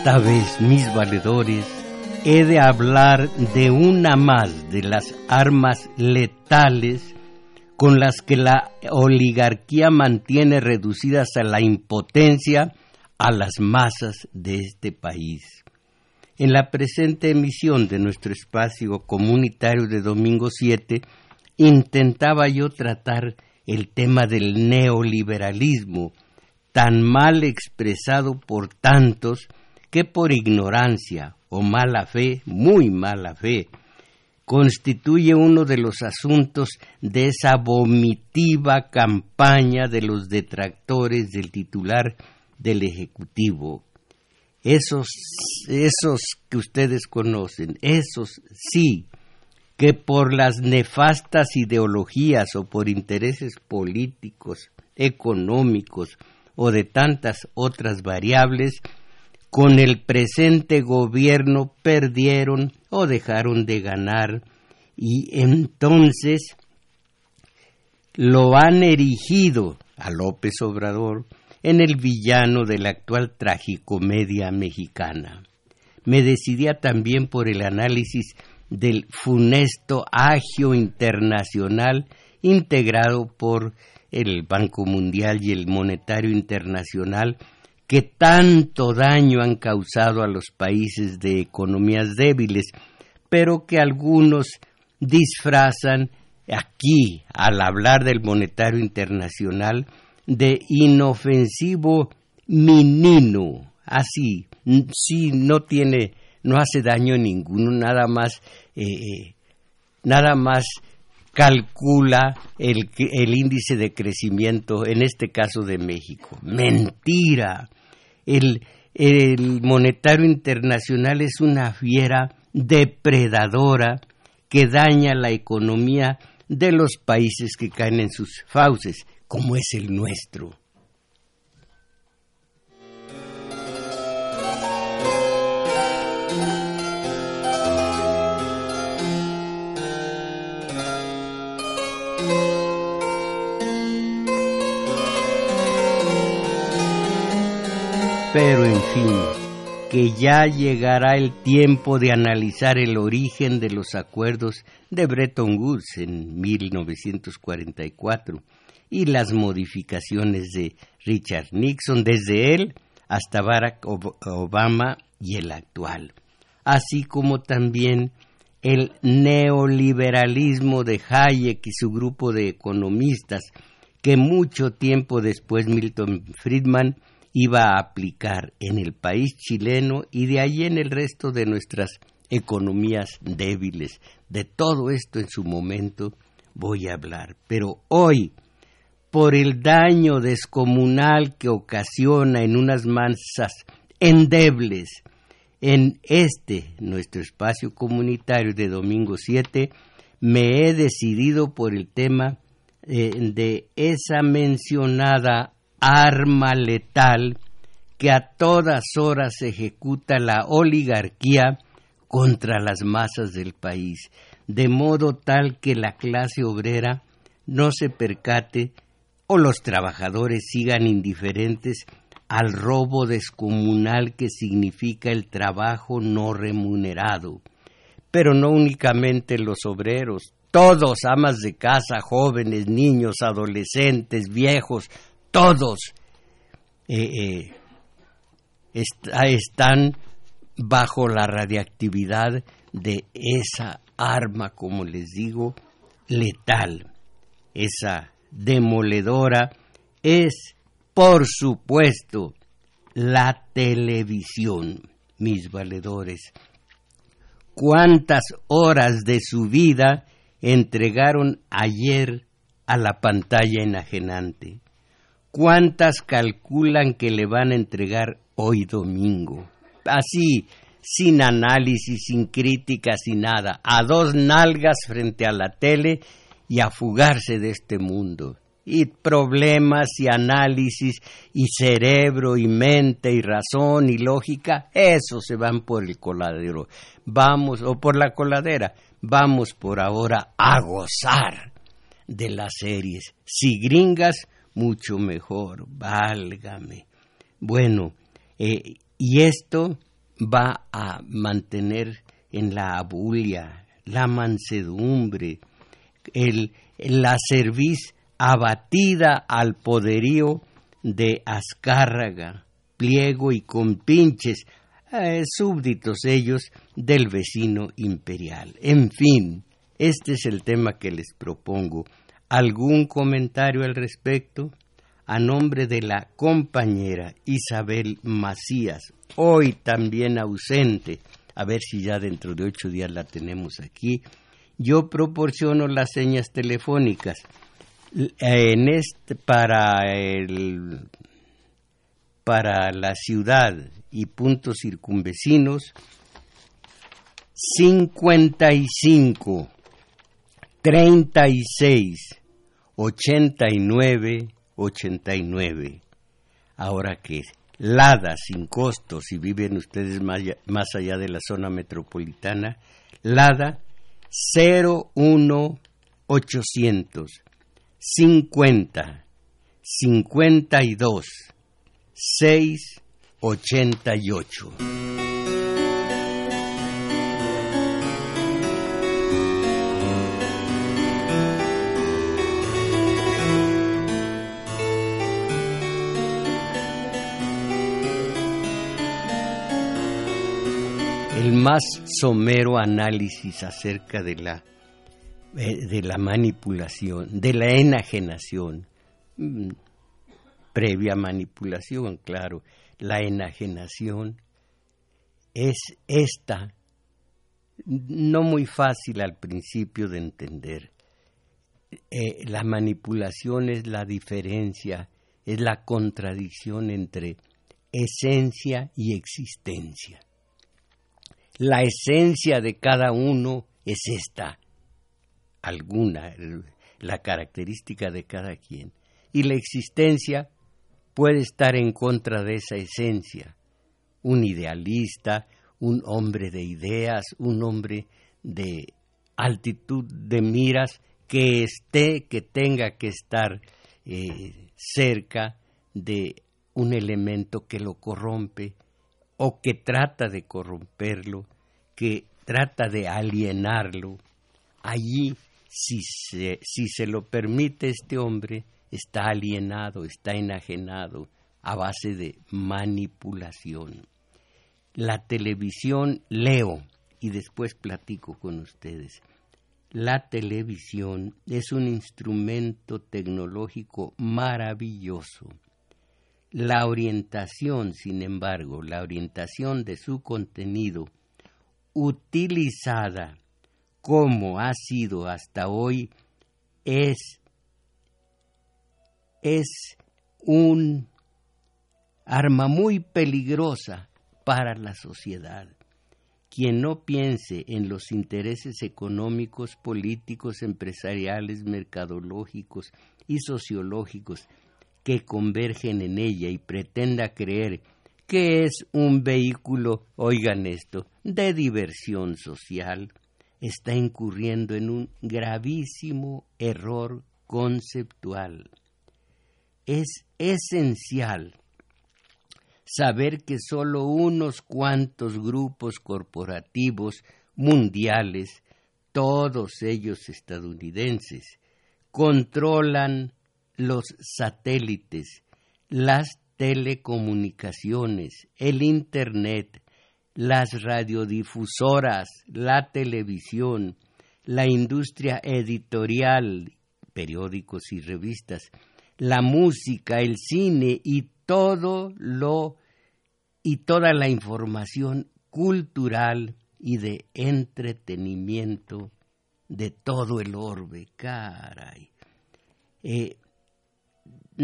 Esta vez, mis valedores, he de hablar de una más de las armas letales con las que la oligarquía mantiene reducidas a la impotencia a las masas de este país. En la presente emisión de nuestro espacio comunitario de domingo 7, intentaba yo tratar el tema del neoliberalismo, tan mal expresado por tantos que por ignorancia o mala fe, muy mala fe, constituye uno de los asuntos de esa vomitiva campaña de los detractores del titular del Ejecutivo. Esos, esos que ustedes conocen, esos sí, que por las nefastas ideologías o por intereses políticos, económicos o de tantas otras variables, con el presente gobierno perdieron o dejaron de ganar y entonces lo han erigido a López Obrador en el villano de la actual tragicomedia mexicana. Me decidía también por el análisis del funesto agio internacional integrado por el Banco Mundial y el Monetario Internacional que tanto daño han causado a los países de economías débiles, pero que algunos disfrazan aquí, al hablar del monetario internacional, de inofensivo menino, así, sí, no tiene, no hace daño ninguno, nada más, eh, eh, nada más calcula el, el índice de crecimiento, en este caso de México. Mentira el, monetario internacional es una fiera depredadora que daña la economía de los países que caen en sus fauces, como es el nuestro. Pero en fin, que ya llegará el tiempo de analizar el origen de los acuerdos de Bretton Woods en 1944 y las modificaciones de Richard Nixon desde él hasta Barack Obama y el actual, así como también el neoliberalismo de Hayek y su grupo de economistas que mucho tiempo después Milton Friedman iba a aplicar en el país chileno y de ahí en el resto de nuestras economías débiles. De todo esto en su momento voy a hablar. Pero hoy, por el daño descomunal que ocasiona en unas masas endebles, en este nuestro espacio comunitario de domingo 7, me he decidido por el tema eh, de esa mencionada arma letal que a todas horas ejecuta la oligarquía contra las masas del país, de modo tal que la clase obrera no se percate o los trabajadores sigan indiferentes al robo descomunal que significa el trabajo no remunerado. Pero no únicamente los obreros, todos, amas de casa, jóvenes, niños, adolescentes, viejos, todos eh, eh, están bajo la radiactividad de esa arma, como les digo, letal, esa demoledora, es, por supuesto, la televisión, mis valedores. ¿Cuántas horas de su vida entregaron ayer a la pantalla enajenante? ¿Cuántas calculan que le van a entregar hoy domingo? Así, sin análisis, sin crítica, sin nada, a dos nalgas frente a la tele y a fugarse de este mundo. Y problemas y análisis y cerebro y mente y razón y lógica, eso se van por el coladero. Vamos, o por la coladera, vamos por ahora a gozar de las series. Si gringas, mucho mejor, válgame. Bueno, eh, y esto va a mantener en la abulia, la mansedumbre, el, la cerviz abatida al poderío de Azcárraga, pliego y compinches, eh, súbditos ellos del vecino imperial. En fin, este es el tema que les propongo. ¿Algún comentario al respecto? A nombre de la compañera Isabel Macías, hoy también ausente, a ver si ya dentro de ocho días la tenemos aquí, yo proporciono las señas telefónicas en este, para, el, para la ciudad y puntos circunvecinos 55 36 89 89. Ahora que Lada sin costos, si viven ustedes más, más allá de la zona metropolitana, Lada 01800 50 52 688. El más somero análisis acerca de la, eh, de la manipulación, de la enajenación, mm, previa manipulación, claro, la enajenación es esta, no muy fácil al principio de entender. Eh, la manipulación es la diferencia, es la contradicción entre esencia y existencia. La esencia de cada uno es esta, alguna, la característica de cada quien. Y la existencia puede estar en contra de esa esencia. Un idealista, un hombre de ideas, un hombre de altitud de miras que esté, que tenga que estar eh, cerca de un elemento que lo corrompe, o que trata de corromperlo, que trata de alienarlo, allí, si se, si se lo permite este hombre, está alienado, está enajenado a base de manipulación. La televisión, leo y después platico con ustedes. La televisión es un instrumento tecnológico maravilloso la orientación, sin embargo, la orientación de su contenido utilizada como ha sido hasta hoy es, es un arma muy peligrosa para la sociedad. Quien no piense en los intereses económicos, políticos, empresariales, mercadológicos y sociológicos que convergen en ella y pretenda creer que es un vehículo, oigan esto, de diversión social, está incurriendo en un gravísimo error conceptual. Es esencial saber que solo unos cuantos grupos corporativos mundiales, todos ellos estadounidenses, controlan los satélites, las telecomunicaciones, el Internet, las radiodifusoras, la televisión, la industria editorial, periódicos y revistas, la música, el cine y todo lo y toda la información cultural y de entretenimiento de todo el orbe, caray. Eh,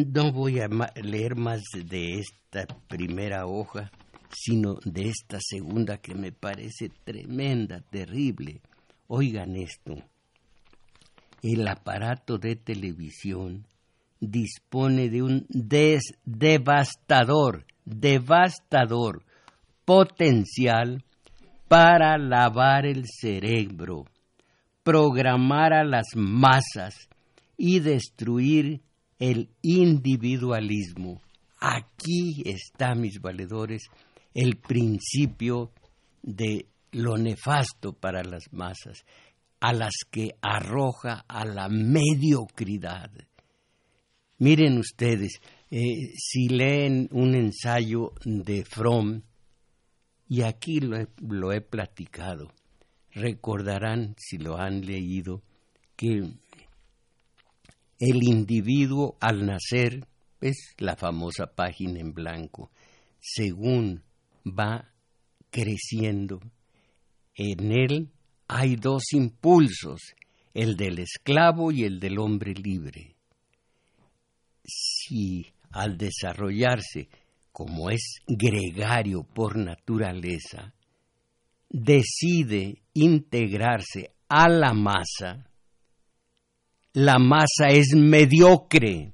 no voy a leer más de esta primera hoja, sino de esta segunda que me parece tremenda, terrible. Oigan esto. El aparato de televisión dispone de un devastador, devastador potencial para lavar el cerebro, programar a las masas y destruir el individualismo. Aquí está, mis valedores, el principio de lo nefasto para las masas, a las que arroja a la mediocridad. Miren ustedes, eh, si leen un ensayo de Fromm, y aquí lo he, platicado, recordarán, si lo han leído, que el individuo al nacer es la famosa página en blanco, según va creciendo, en él hay dos impulsos, el del esclavo y el del hombre libre. Si al desarrollarse como es gregario por naturaleza, decide integrarse a la masa, la masa es mediocre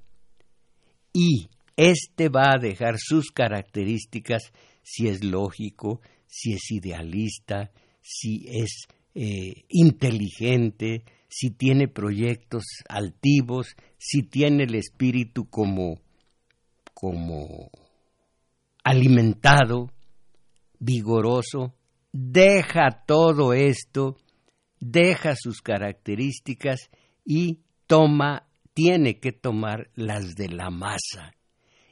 y éste va a dejar sus características si es lógico, si es idealista, si es eh, inteligente, si tiene proyectos altivos, si tiene el espíritu como, como alimentado, vigoroso, deja todo esto, deja sus características y toma, tiene que tomar las de la masa.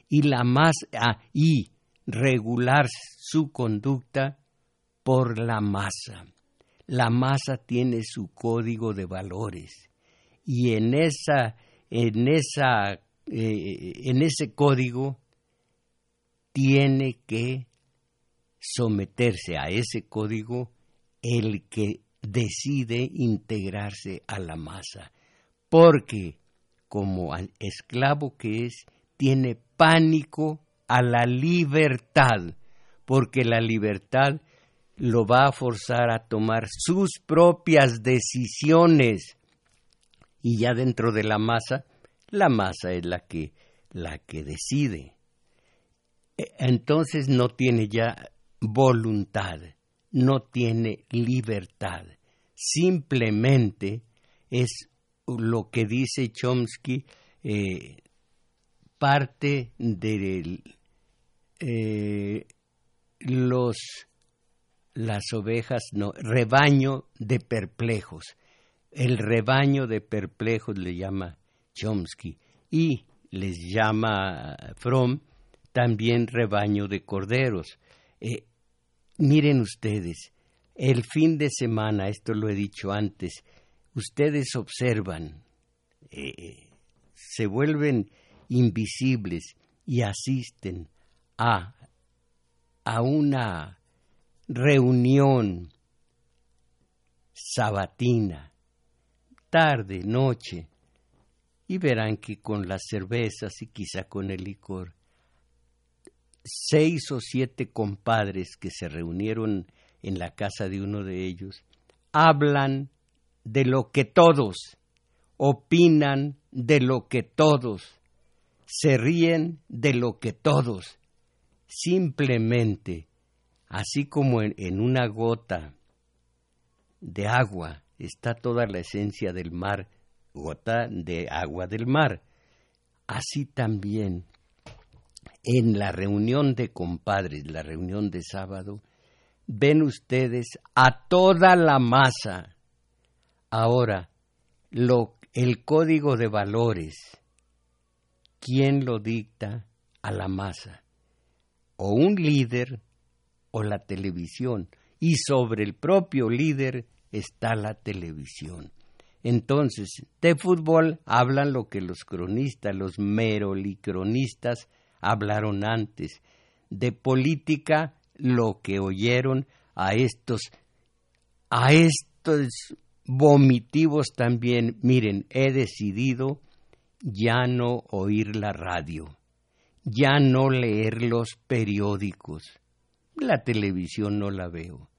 Y la masa, ah, y regular su conducta por la masa. La masa tiene su código de valores. Y en esa en esa eh, en ese código tiene que someterse a ese código el que decide integrarse a la masa porque como esclavo que es tiene pánico a la libertad porque la libertad lo va a forzar a tomar sus propias decisiones. Y ya dentro de la masa, la masa es la que, la que decide. E, entonces no tiene ya voluntad, no tiene libertad. Simplemente es lo que dice Chomsky, eh, parte de eh, los las ovejas, no, rebaño de perplejos. El rebaño de perplejos le llama Chomsky y les llama Fromm también rebaño de corderos. Eh, miren ustedes, el fin de semana, esto lo he dicho antes, ustedes observan, eh, se vuelven invisibles y asisten a, a una reunión sabatina, tarde, noche, y verán que con las cervezas y quizá con el licor, seis o siete compadres que se reunieron en la casa de uno de ellos, hablan de lo que todos, opinan de lo que todos, se ríen de lo que todos, simplemente Así como en, una gota de agua está toda la esencia del mar, gota de agua del mar. Así también en la reunión de compadres, la reunión de sábado, ven ustedes a toda la masa. Ahora, lo, el código de valores, ¿quién lo dicta a la masa? O un líder o la televisión. Y sobre el propio líder está la televisión. Entonces, de fútbol hablan lo que los cronistas, los merolicronistas hablaron antes. De política, lo que oyeron a estos, a estos vomitivos también. Miren, he decidido ya no oír la radio, ya no leer los periódicos, la televisión no la veo.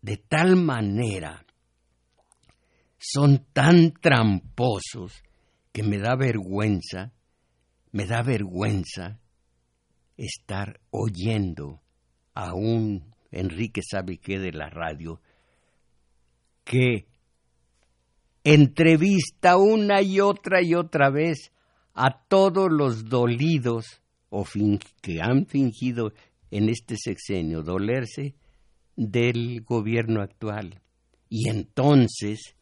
De tal manera, son tan tramposos que me da vergüenza, me da vergüenza estar oyendo a un Enrique sabe qué de la radio que entrevista una y otra y otra vez a todos los dolidos o que han fingido en este sexenio dolerse del gobierno actual. Y entonces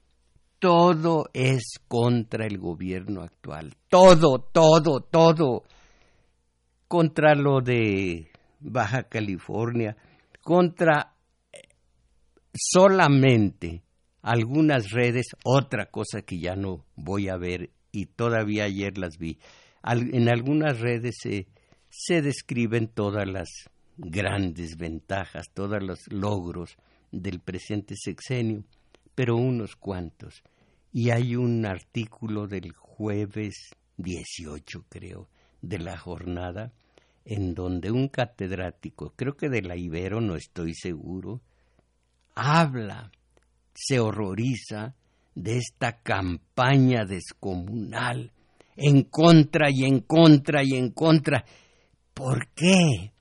todo es contra el gobierno actual. Todo, todo, todo. Contra lo de Baja California, contra solamente algunas redes, otra cosa que ya no voy a ver y todavía ayer las vi. en algunas redes se, se describen todas las grandes ventajas, todos los logros del presente sexenio, pero unos cuantos. Y hay un artículo del jueves 18, creo, de la jornada, en donde un catedrático, creo que de la Ibero, no estoy seguro, habla se horroriza de esta campaña descomunal en contra y en contra y en contra. ¿Por qué?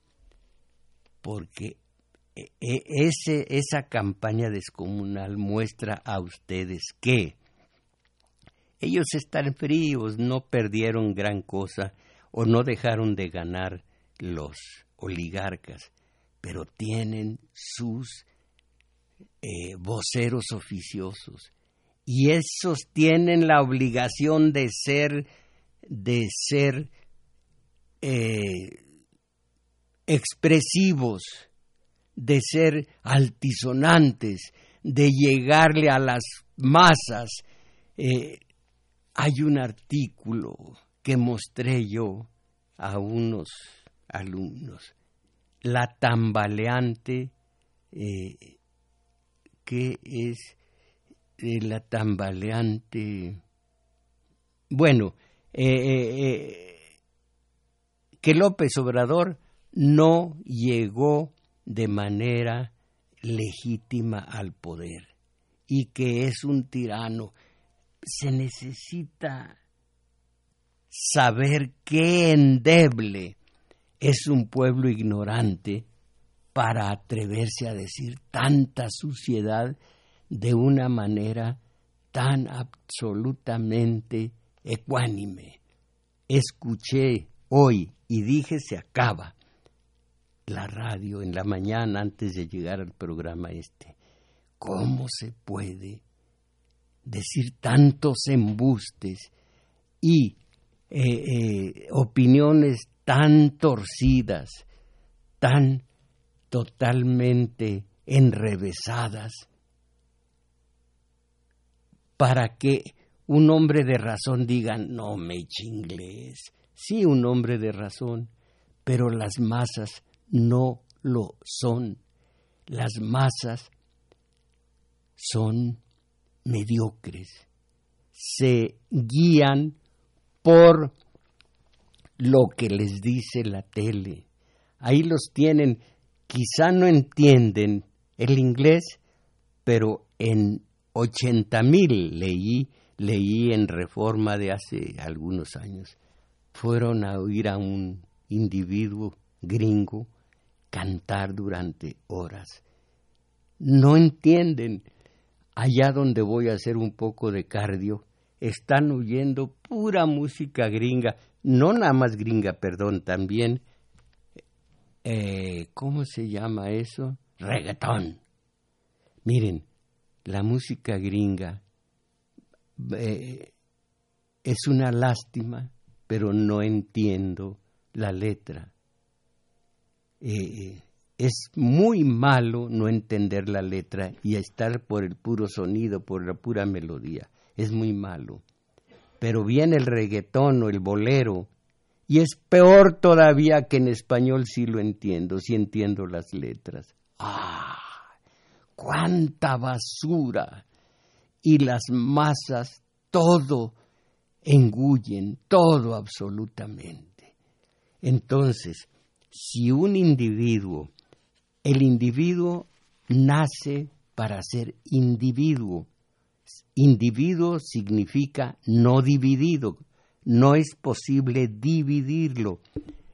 Porque e, e, ese, esa campaña descomunal muestra a ustedes que ellos están fríos, no perdieron gran cosa o no dejaron de ganar los oligarcas, pero tienen sus eh, voceros oficiosos y esos tienen la obligación de ser de ser eh, expresivos, de ser altisonantes, de llegarle a las masas. Eh, hay un artículo que mostré yo a unos alumnos, la tambaleante que es la tambaleante. Bueno, eh, eh, eh, que López Obrador no llegó de manera legítima al poder y que es un tirano. Se necesita saber qué endeble es un pueblo ignorante para atreverse a decir tanta suciedad de una manera tan absolutamente ecuánime. Escuché hoy y dije se acaba la radio en la mañana antes de llegar al programa este. ¿Cómo se puede decir tantos embustes y eh, eh, opiniones tan torcidas, tan totalmente enrevesadas para que un hombre de razón diga, no me inglés. Sí, un hombre de razón, pero las masas no lo son. Las masas son mediocres. Se guían por lo que les dice la tele. Ahí los tienen quizá no entienden el inglés, pero en 80 mil leí, leí en reforma de hace algunos años, fueron a oír a un individuo gringo cantar durante horas. No entienden. Allá donde voy a hacer un poco de cardio, están oyendo pura música gringa, no nada más gringa, perdón, también eh, ¿cómo se llama eso? Reggaetón. Miren, la música gringa eh, es una lástima, pero no entiendo la letra. Eh, es muy malo no entender la letra y estar por el puro sonido, por la pura melodía. Es muy malo. Pero viene el reggaetón o el bolero y es peor todavía que en español sí lo entiendo, sí entiendo las letras. ¡Ah! ¡Cuánta basura! y las masas todo engullen, todo absolutamente. Entonces, si un individuo, el individuo nace para ser individuo, individuo significa no dividido, no es posible dividirlo.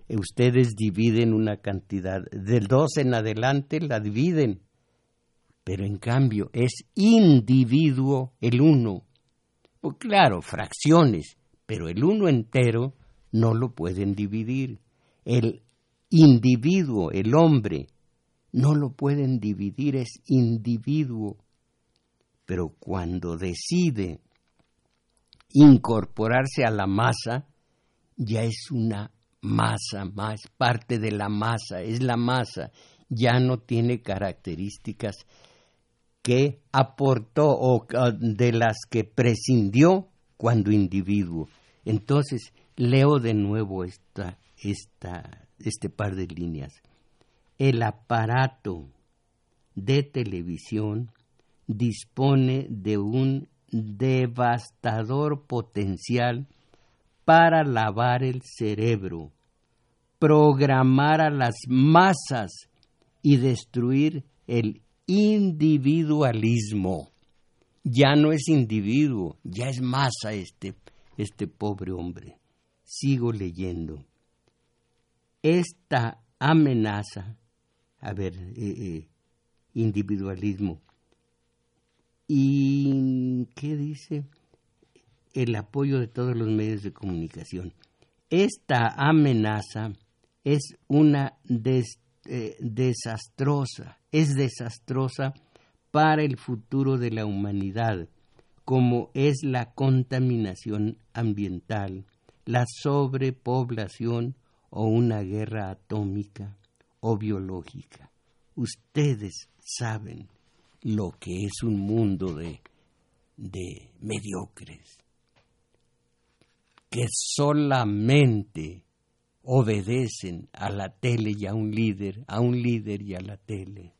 Ustedes dividen una cantidad, del dos en adelante la dividen, pero en cambio es individuo el uno. Pues claro, fracciones, pero el uno entero no lo pueden dividir. El individuo, el hombre, no lo pueden dividir, es individuo. Pero cuando decide incorporarse a la masa, ya es una masa más, parte de la masa, es la masa, ya no tiene características que aportó o de las que prescindió cuando individuo. Entonces, leo de nuevo esta, esta, este par de líneas. El aparato de televisión dispone de un devastador potencial para lavar el cerebro, programar a las masas y destruir el individualismo. Ya no es individuo, ya es masa este, este pobre hombre. Sigo leyendo. Esta amenaza, a ver, eh, eh, individualismo, y ¿qué dice? El apoyo de todos los medios de comunicación. Esta amenaza es una eh, desastrosa, es desastrosa para el futuro de la humanidad, como es la contaminación ambiental, la sobrepoblación o una guerra atómica o biológica. Ustedes saben lo que es un mundo de, de mediocres, que solamente obedecen a la tele y a un líder, a un líder y a la tele.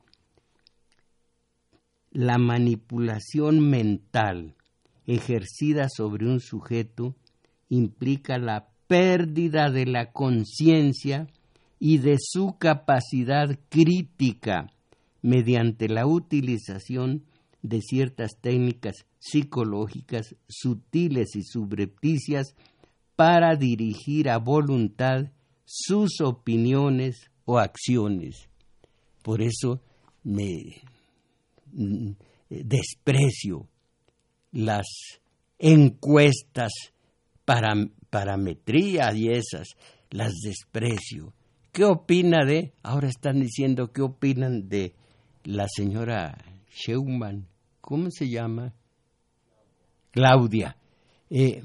La manipulación mental ejercida sobre un sujeto implica la pérdida de la conciencia y de su capacidad crítica mediante la utilización de ciertas técnicas psicológicas sutiles y subrepticias para dirigir a voluntad sus opiniones o acciones. Por eso me mm, desprecio las encuestas para parametría y esas, las desprecio. ¿Qué opina de? Ahora están diciendo qué opinan de la señora Scheumann, ¿cómo se llama? Claudia. Eh,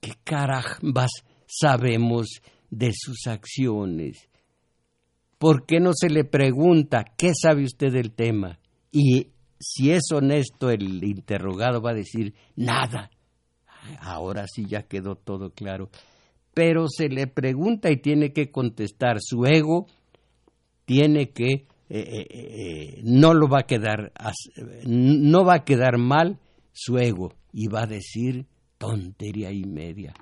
¿Qué carambas sabemos de sus acciones? ¿Por qué no se le pregunta qué sabe usted del tema? Y si es honesto, el interrogado va a decir nada. Ahora sí ya quedó todo claro. Pero se le pregunta y tiene que contestar. Su ego tiene que eh, eh, eh, no lo va a quedar no va a quedar mal su ego y va a decir tontería y media.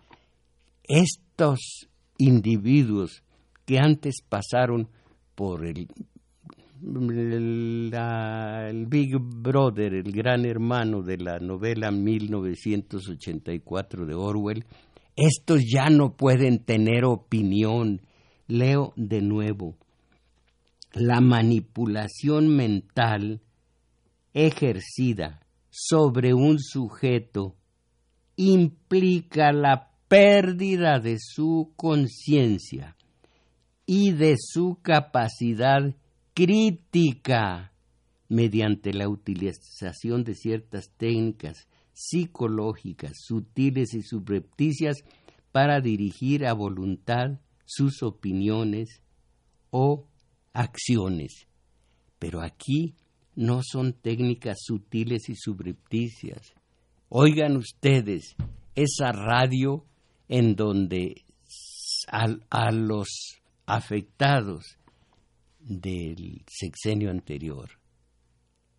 Estos individuos que antes pasaron por el, el Big Brother, el gran hermano de la novela 1984 de Orwell, estos ya no pueden tener opinión. Leo de nuevo la manipulación mental ejercida sobre un sujeto implica la pérdida de su conciencia y de su capacidad crítica mediante la utilización de ciertas técnicas psicológicas sutiles y subrepticias para dirigir a voluntad sus opiniones o acciones. Pero aquí no son técnicas sutiles y subrepticias. Oigan ustedes esa radio en donde a, los afectados del sexenio anterior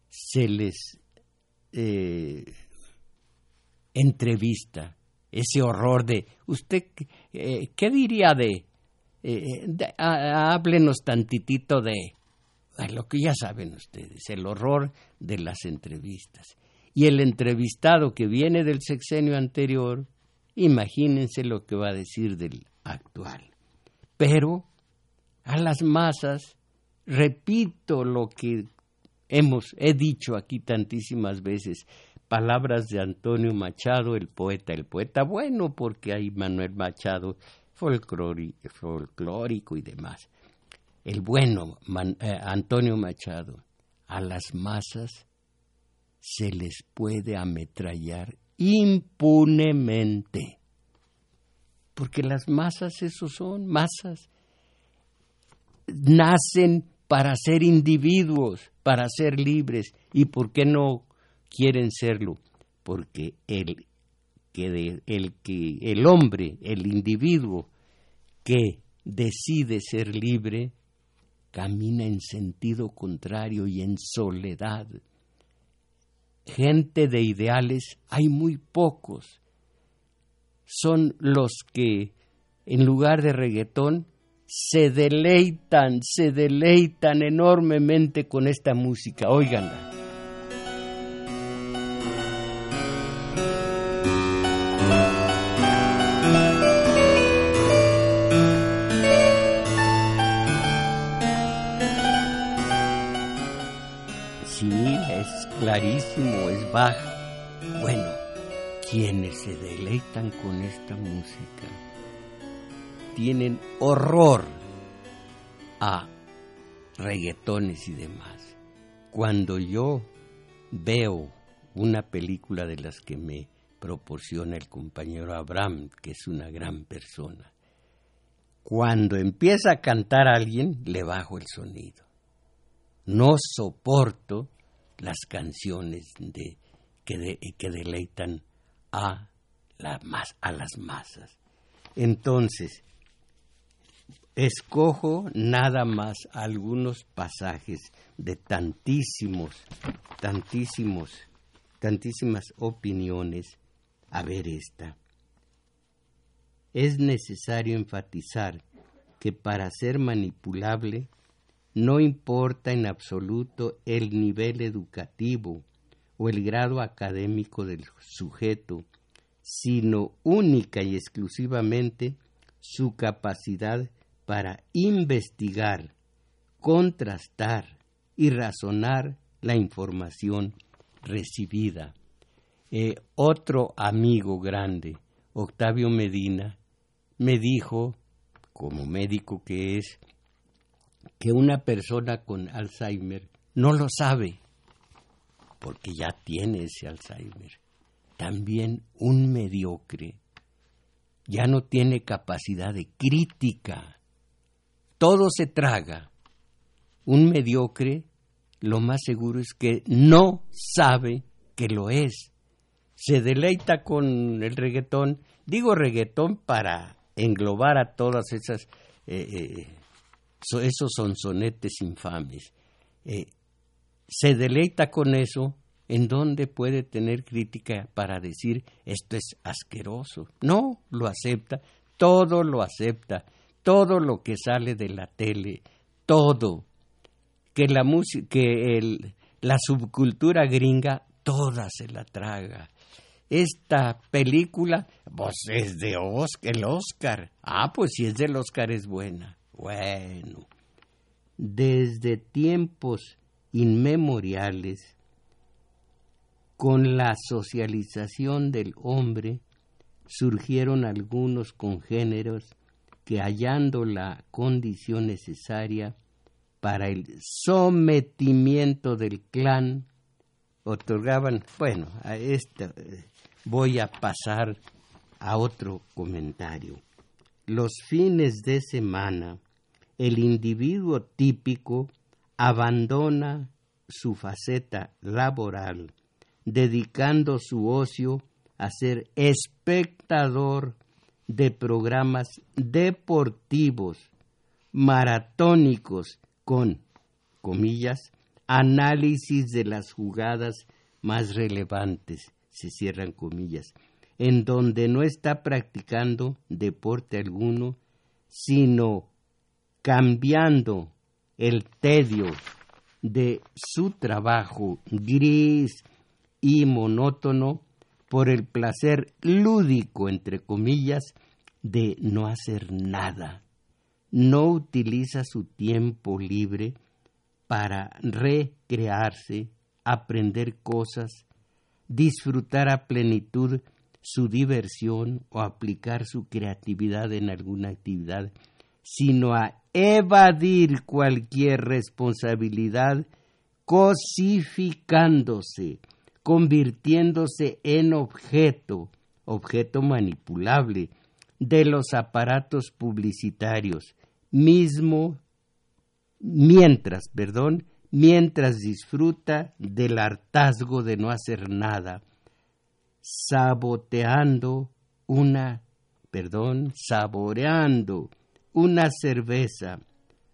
se les eh, entrevista, ese horror de, ¿usted eh, qué diría de, eh, háblenos tantitito de, lo que ya saben ustedes, el horror de las entrevistas. Y el entrevistado que viene del sexenio anterior, imagínense lo que va a decir del actual. Pero a las masas, repito lo que hemos, he dicho aquí tantísimas veces, palabras de Antonio Machado, el poeta, el poeta bueno, porque hay Manuel Machado folclórico y demás. El bueno eh, Antonio Machado, a las masas se les puede ametrallar impunemente. Porque las masas, eso son masas, nacen para ser individuos, para ser libres. ¿Y por qué no quieren serlo? Porque el que, el, que el hombre, el individuo que decide ser libre, camina en sentido contrario y en soledad gente de ideales hay muy pocos. Son los que, en lugar de reggaetón, se deleitan, se deleitan enormemente con esta música. Óiganla. Clarísimo, es baja. Bueno, quienes se deleitan con esta música tienen horror a reggaetones y demás. Cuando yo veo una película de las que me proporciona el compañero Abraham, que es una gran persona, cuando empieza a cantar alguien, le bajo el sonido. No soporto las canciones de, que, deleitan a, la, a las masas. Entonces, escojo nada más algunos pasajes de tantísimos, tantísimos, tantísimas opiniones. A ver esta. Es necesario enfatizar que para ser manipulable no importa en absoluto el nivel educativo o el grado académico del sujeto, sino única y exclusivamente su capacidad para investigar, contrastar y razonar la información recibida. Eh, otro amigo grande, Octavio Medina, me dijo, como médico que es, que una persona con Alzheimer no lo sabe, porque ya tiene ese Alzheimer. También un mediocre ya no tiene capacidad de crítica. Todo se traga. Un mediocre, lo más seguro es que no sabe que lo es. Se deleita con el reggaetón. Digo reggaetón para englobar a todas esas eh, eh, esos son sonetes infames. Eh, se deleita con eso, ¿en dónde puede tener crítica para decir esto es asqueroso? No, lo acepta, todo lo acepta, todo lo que sale de la tele, todo. Que la música, que el, la subcultura gringa, toda se la traga. Esta película, pues es de Oscar, el Oscar. Ah, pues si es del Oscar es buena. Bueno, desde tiempos inmemoriales, con la socialización del hombre, surgieron algunos congéneros que hallando la condición necesaria para el sometimiento del clan, otorgaban, bueno, a esta voy a pasar a otro comentario. Los fines de semana el individuo típico abandona su faceta laboral, dedicando su ocio a ser espectador de programas deportivos, maratónicos, con, comillas, análisis de las jugadas más relevantes. se cierran comillas, en donde no está practicando deporte alguno, sino cambiando el tedio de su trabajo gris y monótono por el placer lúdico, entre comillas, de no hacer nada. No utiliza su tiempo libre para recrearse, aprender cosas, disfrutar a plenitud su diversión o aplicar su creatividad en alguna actividad, sino a evadir cualquier responsabilidad cosificándose, convirtiéndose en objeto, objeto manipulable de los aparatos publicitarios, mismo mientras, perdón, mientras disfruta del hartazgo de no hacer nada, saboteando una, perdón, saboreando una cerveza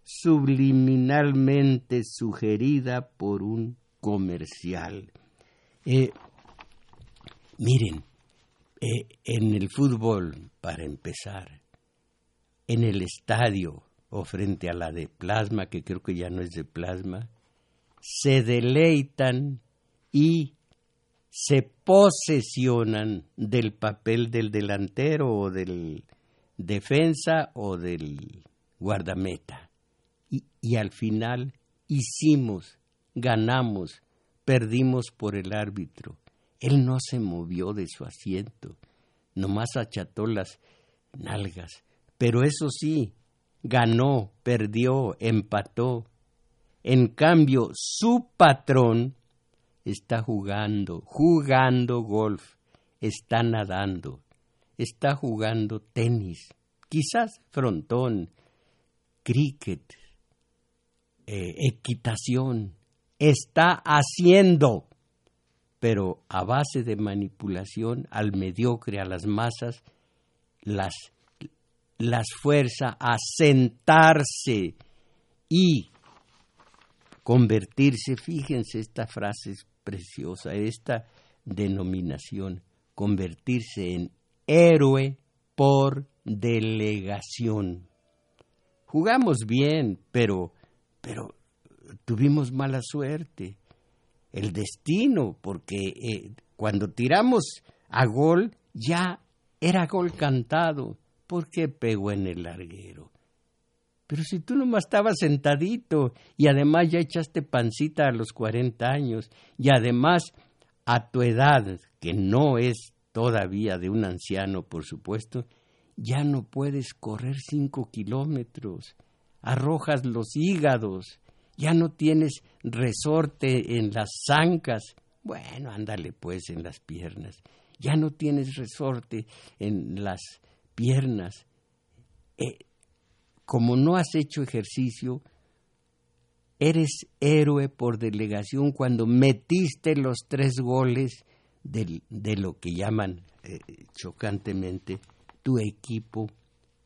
subliminalmente sugerida por un comercial. Eh, miren, eh, en el fútbol, para empezar, en el estadio o frente a la de plasma, que creo que ya no es de plasma, se deleitan y se posesionan del papel del delantero o del defensa o del guardameta. Y, y, al final hicimos, ganamos, perdimos por el árbitro. Él no se movió de su asiento, nomás acható las nalgas. Pero eso sí, ganó, perdió, empató, en cambio, su patrón está jugando, jugando golf, está nadando, está jugando tenis, quizás frontón, cricket, eh, equitación, está haciendo, pero a base de manipulación al mediocre, a las masas, las, las fuerza a sentarse y convertirse, fíjense, esta frase es preciosa, esta denominación, convertirse en héroe por delegación. Jugamos bien, pero, pero tuvimos mala suerte. El destino, porque eh, cuando tiramos a gol ya era gol cantado. ¿Por qué pegó en el larguero? Pero si tú nomás estabas sentadito y además ya echaste pancita a los 40 años y además a tu edad, que no es todavía de un anciano, por supuesto, ya no puedes correr cinco kilómetros, arrojas los hígados, ya no tienes resorte en las zancas, bueno, ándale pues en las piernas, ya no tienes resorte en las piernas. Eh, como no has hecho ejercicio, eres héroe por delegación cuando metiste los tres goles de, lo que llaman eh, chocantemente tu equipo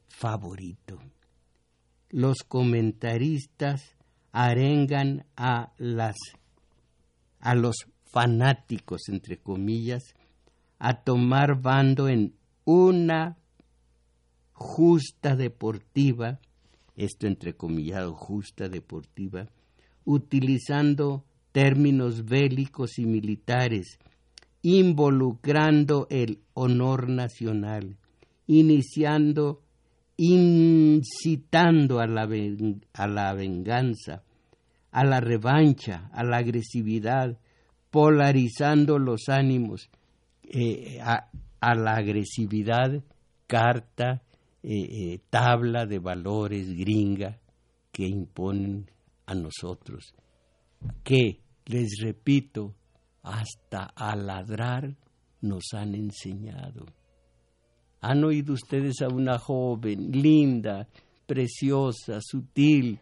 favorito. Los comentaristas arengan a las a los fanáticos entre comillas a tomar bando en una justa deportiva esto entrecomillado, justa deportiva, utilizando términos bélicos y militares, involucrando el honor nacional, iniciando, incitando a la, a la venganza, a la revancha, a la agresividad, polarizando los ánimos, eh, a, a la agresividad, carta, eh, eh, tabla de valores gringa que imponen a nosotros, que, les repito, hasta a ladrar nos han enseñado. ¿Han oído ustedes a una joven linda, preciosa, sutil,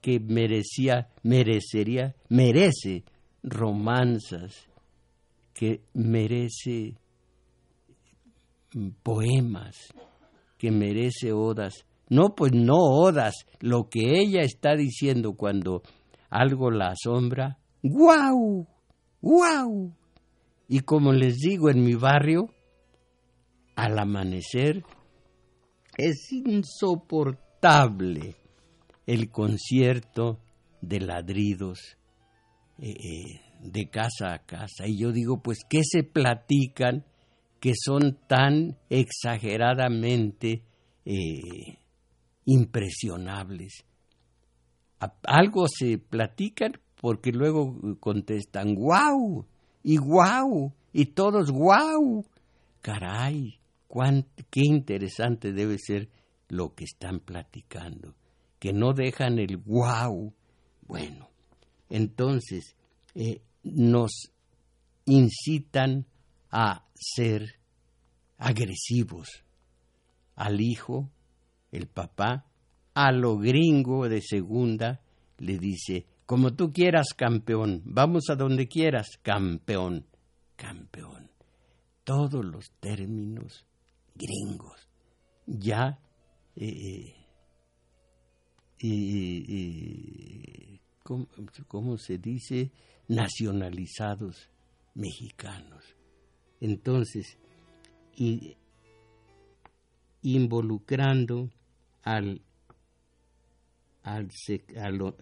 que merecía, merecería, merece romanzas, que merece poemas, que merece odas. No, pues no odas, lo que ella está diciendo cuando algo la asombra, ¡guau! ¡guau! Y como les digo, en mi barrio, al amanecer, es insoportable el concierto de ladridos eh, eh, de casa a casa. Y yo digo, pues, ¿qué se platican que son tan exageradamente eh, impresionables? algo se platican porque luego contestan, ¡guau! Y guau, y todos guau. Caray, qué interesante debe ser lo que están platicando, que no dejan el guau. Bueno, entonces eh, nos incitan a ser agresivos al hijo, el papá, a lo gringo de segunda, le dice, como tú quieras, campeón, vamos a donde quieras, campeón, campeón. Todos los términos gringos ya eh, eh, ¿cómo, se dice? nacionalizados mexicanos. Entonces, involucrando al, al,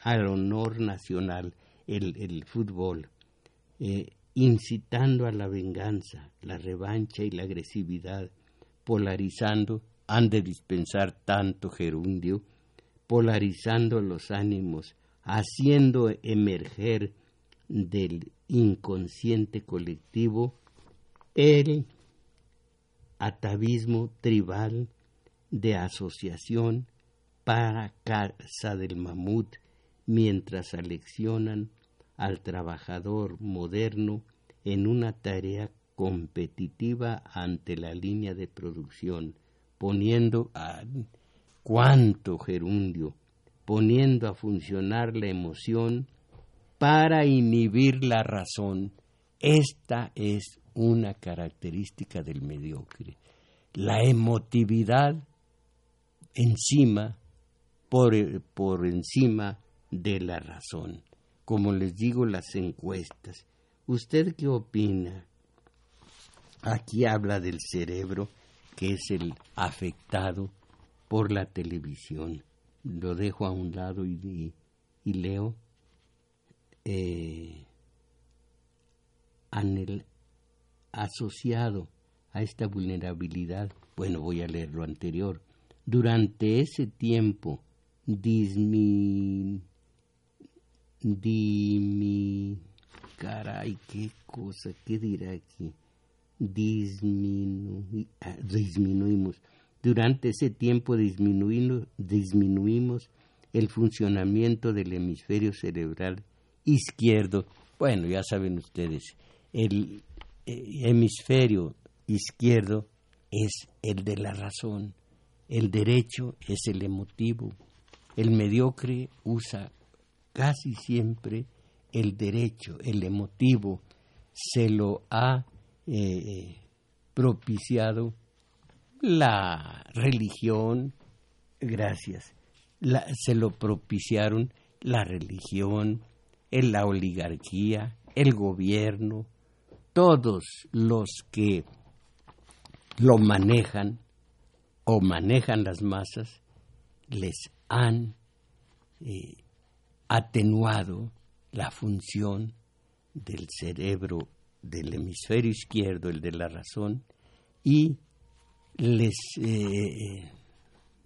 al, honor nacional, el, fútbol, eh, incitando a la venganza, la revancha y la agresividad, polarizando, han de dispensar tanto gerundio, polarizando los ánimos, haciendo emerger del inconsciente colectivo el atavismo tribal de asociación para casa del mamut mientras aleccionan al trabajador moderno en una tarea competitiva ante la línea de producción, poniendo a cuánto gerundio, poniendo a funcionar la emoción para inhibir la razón. Esta es una característica del mediocre. La emotividad encima, por, por encima de la razón. Como les digo, las encuestas. ¿Usted qué opina? Aquí habla del cerebro, que es el afectado por la televisión. Lo dejo a un lado y, leo. Eh, asociado a esta vulnerabilidad, bueno, voy a leer lo anterior, durante ese tiempo dismi, dimi, caray, qué cosa, qué dirá aquí, ah, disminuimos, durante ese tiempo disminuimos, el funcionamiento del hemisferio cerebral izquierdo. Bueno, ya saben ustedes, el hemisferio izquierdo es el de la razón, el derecho es el emotivo. El mediocre usa casi siempre el derecho, el emotivo, se lo ha eh, propiciado la religión, gracias, se lo propiciaron la religión, la oligarquía, el gobierno, todos los que lo manejan o manejan las masas, les han eh, atenuado la función del cerebro del hemisferio izquierdo, el de la razón, y les eh,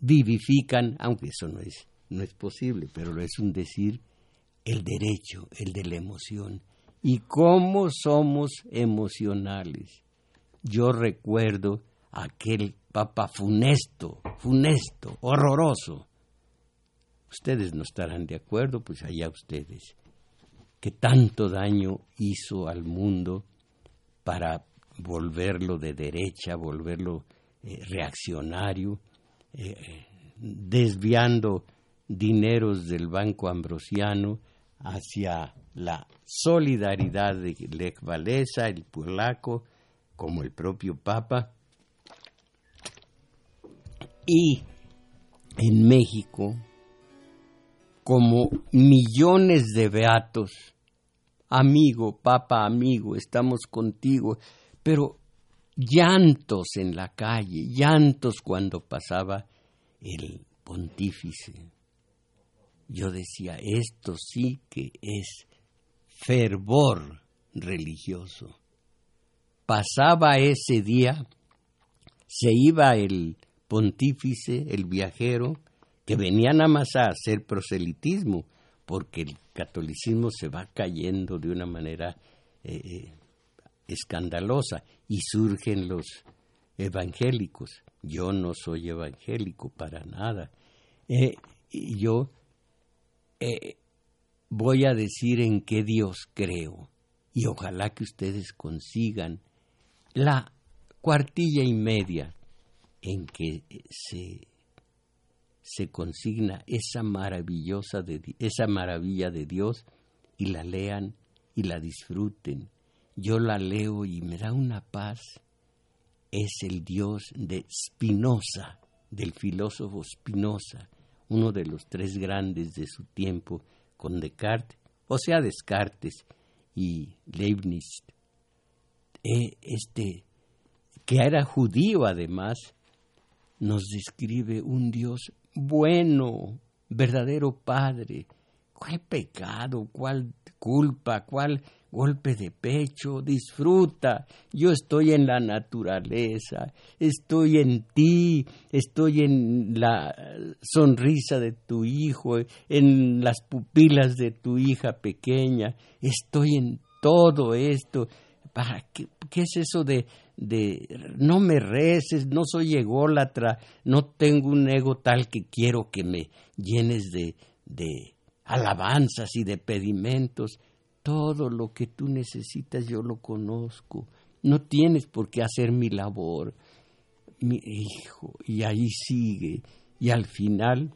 vivifican, aunque eso no es, no es posible, pero es un decir, el derecho, el de la emoción. Y cómo somos emocionales. Yo recuerdo aquel papa funesto, funesto, horroroso. Ustedes no estarán de acuerdo, pues allá ustedes, que tanto daño hizo al mundo para volverlo de derecha, volverlo eh, reaccionario, eh, desviando dineros del Banco Ambrosiano hacia la solidaridad de Lech Walesa, el polaco, como el propio Papa. Y en México, como millones de beatos amigo, papa amigo, estamos contigo, pero llantos en la calle, llantos cuando pasaba el pontífice. Yo decía, esto sí que es fervor religioso. Pasaba ese día, se iba el pontífice, el viajero, que venía nada más a hacer proselitismo, porque el catolicismo se va cayendo de una manera eh, eh, escandalosa y surgen los evangélicos. Yo no soy evangélico para nada. Eh, yo voy a decir en qué Dios creo y ojalá que ustedes consigan la cuartilla y media en que se se consigna esa maravillosa de, esa maravilla de Dios y la lean y la disfruten. Yo la leo y me da una paz. Es el Dios de Spinoza, del filósofo Spinoza, uno de los tres grandes de su tiempo, con Descartes, o sea, Descartes y Leibniz. E, este, que era judío además, nos describe un Dios bueno, verdadero Padre. ¿Cuál pecado? ¿Cuál culpa? ¿Cuál golpe de pecho? Disfruta. Yo estoy en la naturaleza, estoy en ti, estoy en la sonrisa de tu hijo, en las pupilas de tu hija pequeña, estoy en todo esto. ¿Para qué, es eso de de no me reces, no soy ególatra, no tengo un ego tal que quiero que me llenes de, de alabanzas y de pedimentos. Todo lo que tú necesitas yo lo conozco. No tienes por qué hacer mi labor. Mi hijo, y ahí sigue. Y al final,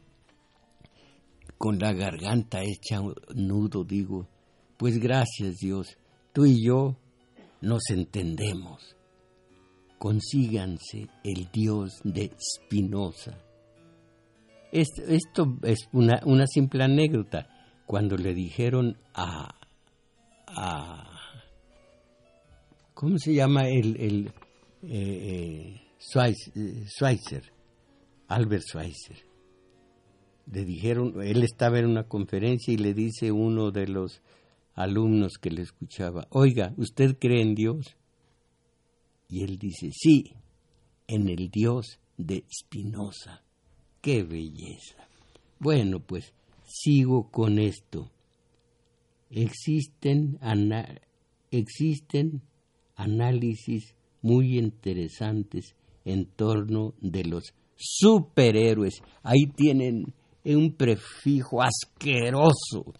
con la garganta hecha nudo, digo, pues gracias Dios, tú y yo nos entendemos consíganse el Dios de Spinoza. Esto, es una, una, simple anécdota. Cuando le dijeron a, a ¿cómo se llama el, el eh, eh, Schweitzer, Albert Schweitzer? Le dijeron, él estaba en una conferencia y le dice uno de los alumnos que le escuchaba, oiga, ¿usted cree en Dios? Y él dice, sí, en el Dios de Spinoza. ¡Qué belleza! Bueno, pues sigo con esto. Existen, análisis muy interesantes en torno de los superhéroes. Ahí tienen un prefijo asqueroso.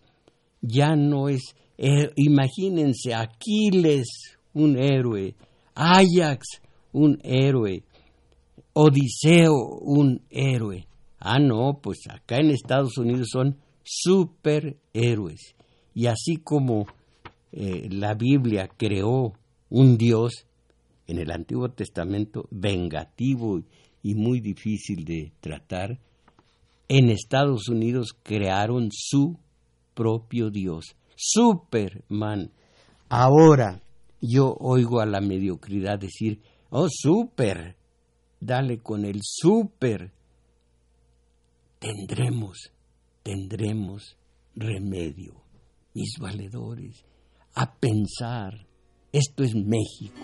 Ya no es, eh, imagínense, Aquiles, un héroe, Ajax, un héroe. Odiseo, un héroe. Ah, no, pues acá en Estados Unidos son superhéroes. Y así como eh, la Biblia creó un Dios en el Antiguo Testamento vengativo y muy difícil de tratar, en Estados Unidos crearon su propio Dios, Superman. Ahora, yo oigo a la mediocridad decir, oh, súper, dale con el súper. Tendremos, tendremos remedio, mis valedores, a pensar, esto es México.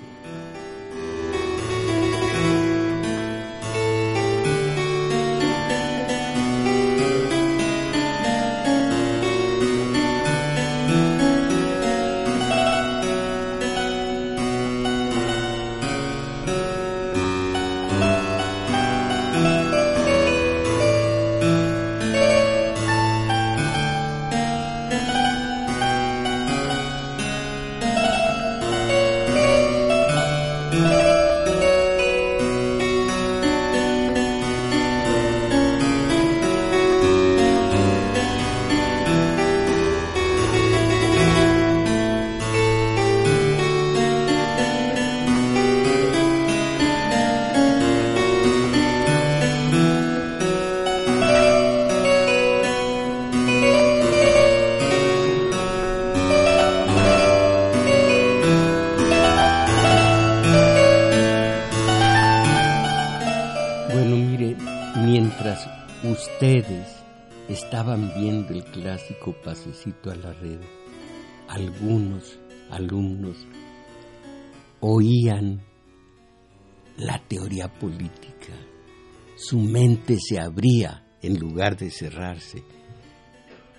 Se abría en lugar de cerrarse.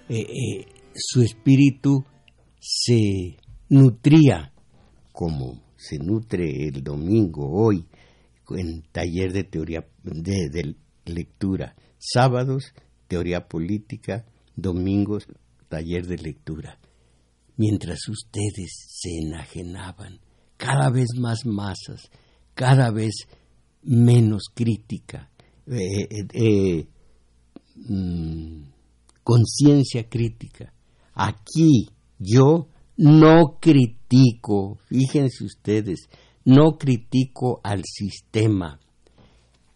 Eh, eh, su espíritu se nutría como se nutre el domingo hoy en taller de teoría de, lectura. Sábados, teoría política, domingos, taller de lectura. Mientras ustedes se enajenaban, cada vez más masas, cada vez menos crítica, eh, eh, eh, mm, conciencia crítica. Aquí yo no critico, fíjense ustedes, no critico al sistema.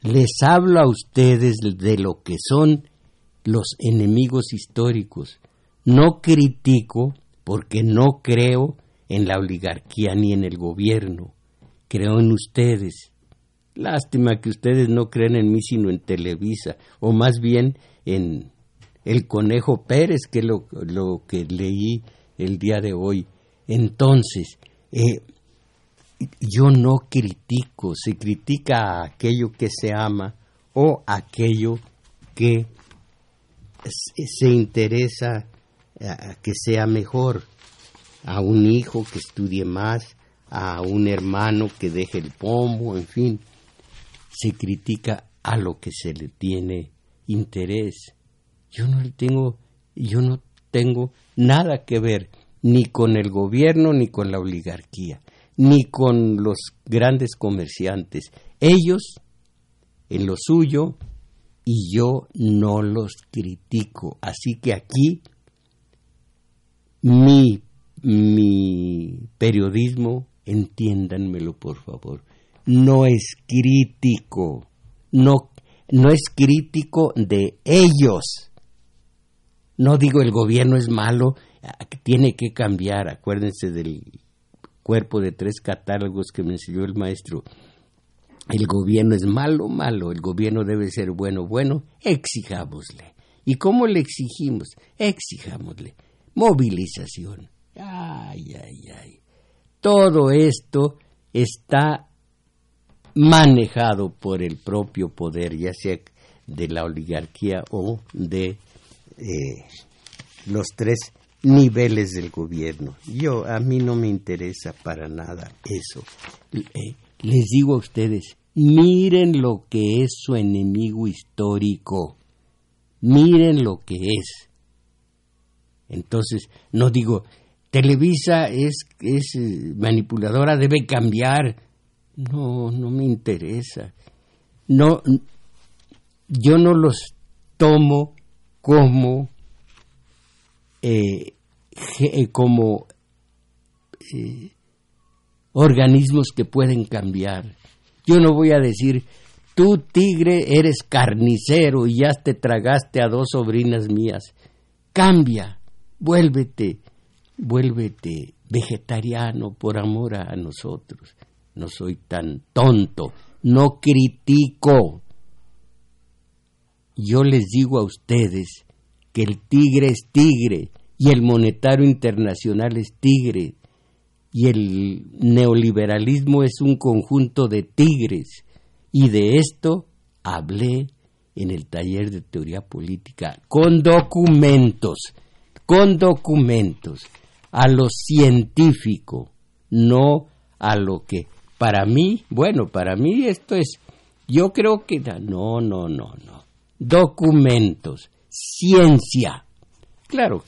Les hablo a ustedes de lo que son los enemigos históricos. No critico porque no creo en la oligarquía ni en el gobierno. Creo en ustedes. Lástima que ustedes no creen en mí sino en Televisa, o más bien en el Conejo Pérez, que es lo, lo que leí el día de hoy. Entonces, eh, yo no critico, se critica a aquello que se ama o aquello que se interesa a que sea mejor, a un hijo que estudie más, a un hermano que deje el pomo, en fin, se critica a lo que se le tiene interés. Yo no tengo, yo no tengo nada que ver ni con el gobierno ni con la oligarquía ni con los grandes comerciantes. Ellos en lo suyo y yo no los critico. Así que aquí mi, mi periodismo, entiéndanmelo por favor, no es crítico, no, no es crítico de ellos. No digo el gobierno es malo, tiene que cambiar, acuérdense del cuerpo de tres catálogos que me enseñó el maestro. El gobierno es malo, malo, el gobierno debe ser bueno, bueno, exijámosle. ¿Y cómo le exigimos? Exijámosle. Movilización. Ay, ay, ay. Todo esto está manejado por el propio poder, ya sea de la oligarquía o de eh, los tres niveles del gobierno. Yo, a mí no me interesa para nada eso. Les digo a ustedes, miren lo que es su enemigo histórico. Miren lo que es. Entonces, no digo, Televisa es, es eh, manipuladora, debe cambiar. No, no me interesa. No, yo no los tomo como eh, eh, como eh, organismos que pueden cambiar. Yo no voy a decir, tú tigre eres carnicero y ya te tragaste a dos sobrinas mías. Cambia, vuélvete, vuélvete vegetariano por amor a nosotros. No soy tan tonto, no critico. Yo les digo a ustedes, que el tigre es tigre y el monetario internacional es tigre y el neoliberalismo es un conjunto de tigres. Y de esto hablé en el taller de teoría política con documentos, con documentos, a lo científico, no a lo que para mí, bueno, para mí esto es, yo creo que no, no, no, no, documentos ciencia. Claro,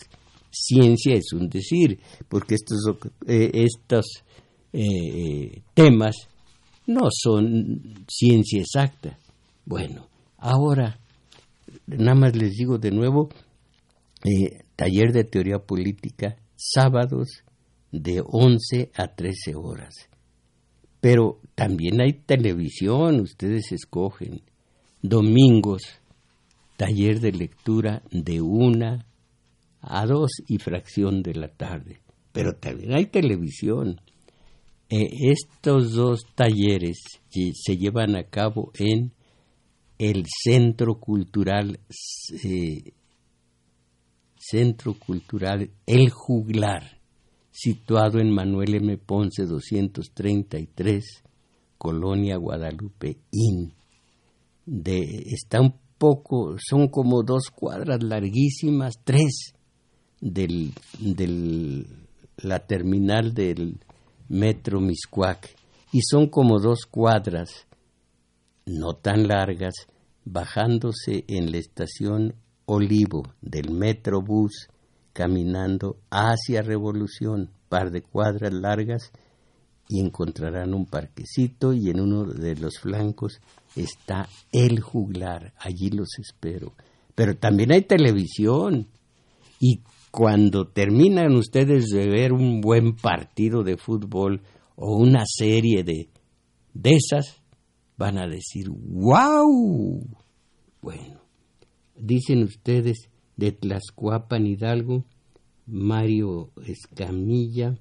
ciencia es un decir, porque estos, eh, estos eh, temas no son ciencia exacta. Bueno, ahora, nada más les digo de nuevo, eh, taller de teoría política, sábados de 11 a 13 horas. Pero también hay televisión, ustedes escogen. Domingos taller de lectura de una a dos y fracción de la tarde. Pero también hay televisión. Eh, estos dos talleres se llevan a cabo en el Centro Cultural eh, Centro Cultural El Juglar, situado en Manuel M. Ponce 233, Colonia Guadalupe Inn. De, está un poco, son como dos cuadras larguísimas, tres, del la terminal del metro Miscuac, y son como dos cuadras, no tan largas, bajándose en la estación Olivo del Metrobús, caminando hacia Revolución, par de cuadras largas, y encontrarán un parquecito y en uno de los flancos está el juglar. Allí los espero. Pero también hay televisión. Y cuando terminan ustedes de ver un buen partido de fútbol o una serie de, de esas, van a decir, ¡wow! Bueno, dicen ustedes de Tlaxcuapan Hidalgo, Mario Escamilla,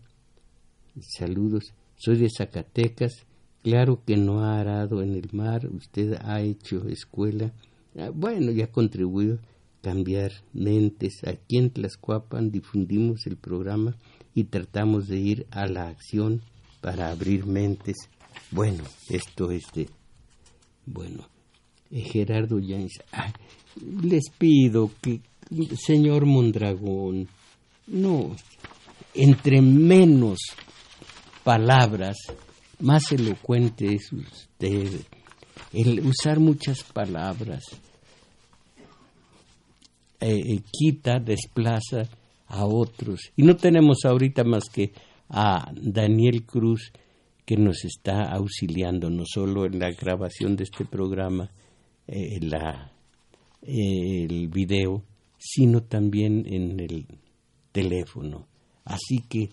saludos, soy de Zacatecas, claro que no ha arado en el mar, usted ha hecho escuela, ah, bueno, ya ha contribuido a cambiar mentes. Aquí en Tlaxcuapan difundimos el programa y tratamos de ir a la acción para abrir mentes. Bueno, esto es de, bueno, eh, Gerardo Yanis, les pido que, señor Mondragón, no, entre menos palabras, más elocuente es usted. El usar muchas palabras eh, eh, quita, desplaza a otros. Y no tenemos ahorita más que a Daniel Cruz, que nos está auxiliando no solo en la grabación de este programa, en la el video, sino también en el teléfono. Así que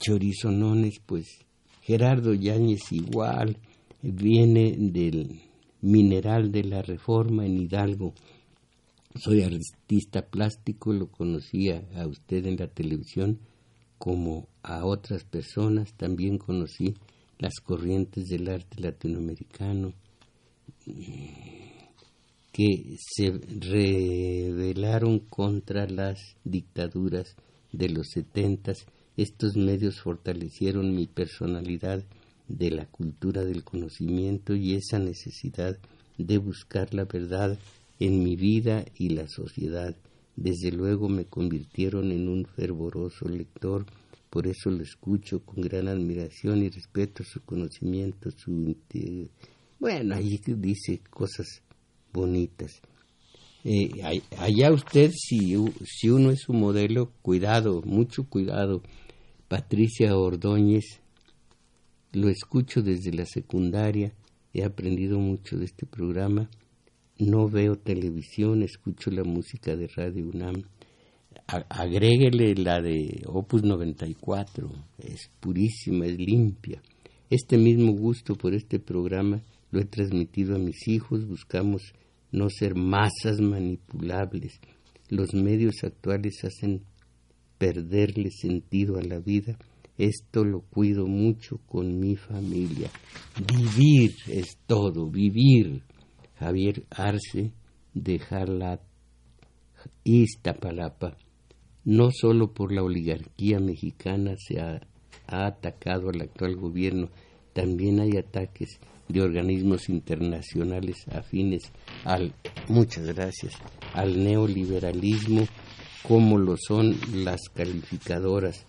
chorizonones, pues Gerardo Yáñez igual, viene del mineral de la reforma en Hidalgo. Soy artista plástico, lo conocía a usted en la televisión como a otras personas, también conocí las corrientes del arte latinoamericano que se rebelaron contra las dictaduras de los setentas. Estos medios fortalecieron mi personalidad de la cultura del conocimiento y esa necesidad de buscar la verdad en mi vida y la sociedad. Desde luego me convirtieron en un fervoroso lector, por eso lo escucho con gran admiración y respeto su conocimiento, su... Bueno, ahí dice cosas bonitas. Eh, allá usted, si, si uno es su modelo, cuidado, mucho cuidado. Patricia Ordóñez, lo escucho desde la secundaria, he aprendido mucho de este programa. No veo televisión, escucho la música de Radio UNAM. agréguele la de Opus 94, es purísima, es limpia. Este mismo gusto por este programa lo he transmitido a mis hijos, buscamos no ser masas manipulables. Los medios actuales hacen perderle sentido a la vida. Esto lo cuido mucho con mi familia. Vivir es todo, vivir. Javier Arce, dejarla Iztapalapa. No solo por la oligarquía mexicana se ha atacado al actual gobierno, también hay ataques de organismos internacionales afines al, muchas gracias, al neoliberalismo, como lo son las calificadoras,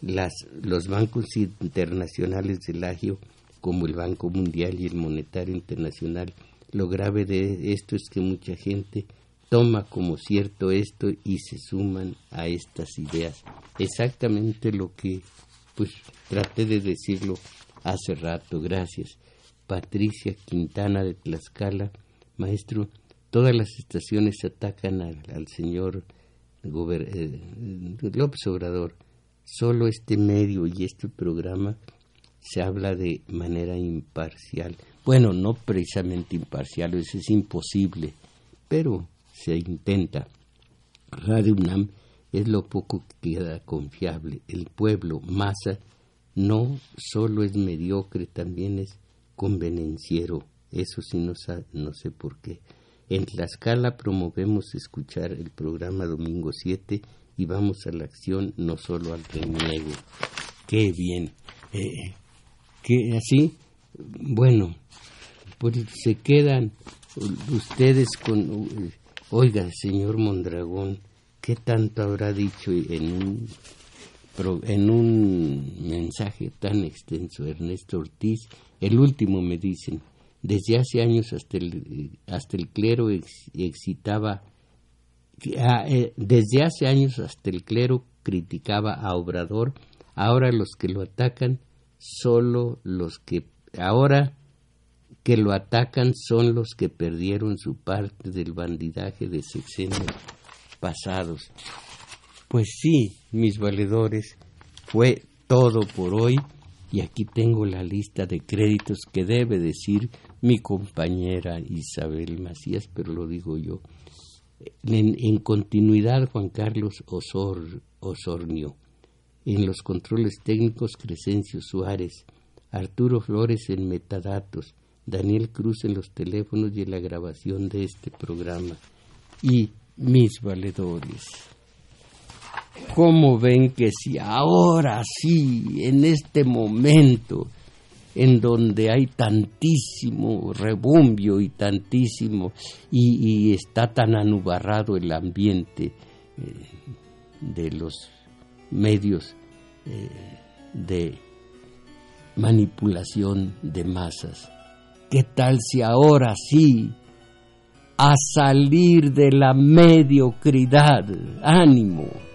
las, los bancos internacionales del agio, como el Banco Mundial y el Monetario Internacional. Lo grave de esto es que mucha gente toma como cierto esto y se suman a estas ideas. Exactamente lo que pues traté de decirlo hace rato. Gracias. Patricia Quintana de Tlaxcala, maestro, todas las estaciones atacan al, señor eh, López Obrador. Solo este medio y este programa se habla de manera imparcial. Bueno, no precisamente imparcial, eso es imposible, pero se intenta. Radio UNAM es lo poco que queda confiable. El pueblo, masa, no solo es mediocre, también es convenenciero. Eso sí no, no sé por qué. En Tlaxcala promovemos escuchar el programa Domingo 7 y vamos a la acción, no solo al reniego. Qué bien. Eh, que así, bueno, pues se quedan ustedes con... Oiga, señor Mondragón, ¿qué tanto habrá dicho en un, en un mensaje tan extenso Ernesto Ortiz? El último me dicen, desde hace años hasta el, hasta el clero excitaba, ah, eh, desde hace años hasta el clero criticaba a Obrador, ahora los que lo atacan, solo los que, ahora que lo atacan son los que perdieron su parte del bandidaje de sexenios pasados. Pues sí, mis valedores, fue todo por hoy y aquí tengo la lista de créditos que debe decir mi compañera Isabel Macías, pero lo digo yo. En, continuidad, Juan Carlos Osor, Osornio. En los controles técnicos, Crescencio Suárez. Arturo Flores en metadatos. Daniel Cruz en los teléfonos y en la grabación de este programa. Y mis valedores. ¿Cómo ven que si ahora sí, en este momento, en donde hay tantísimo rebumbio y tantísimo, y, está tan anubarrado el ambiente eh, de los medios eh, de manipulación de masas. ¿Qué tal si ahora sí, a salir de la mediocridad, ánimo?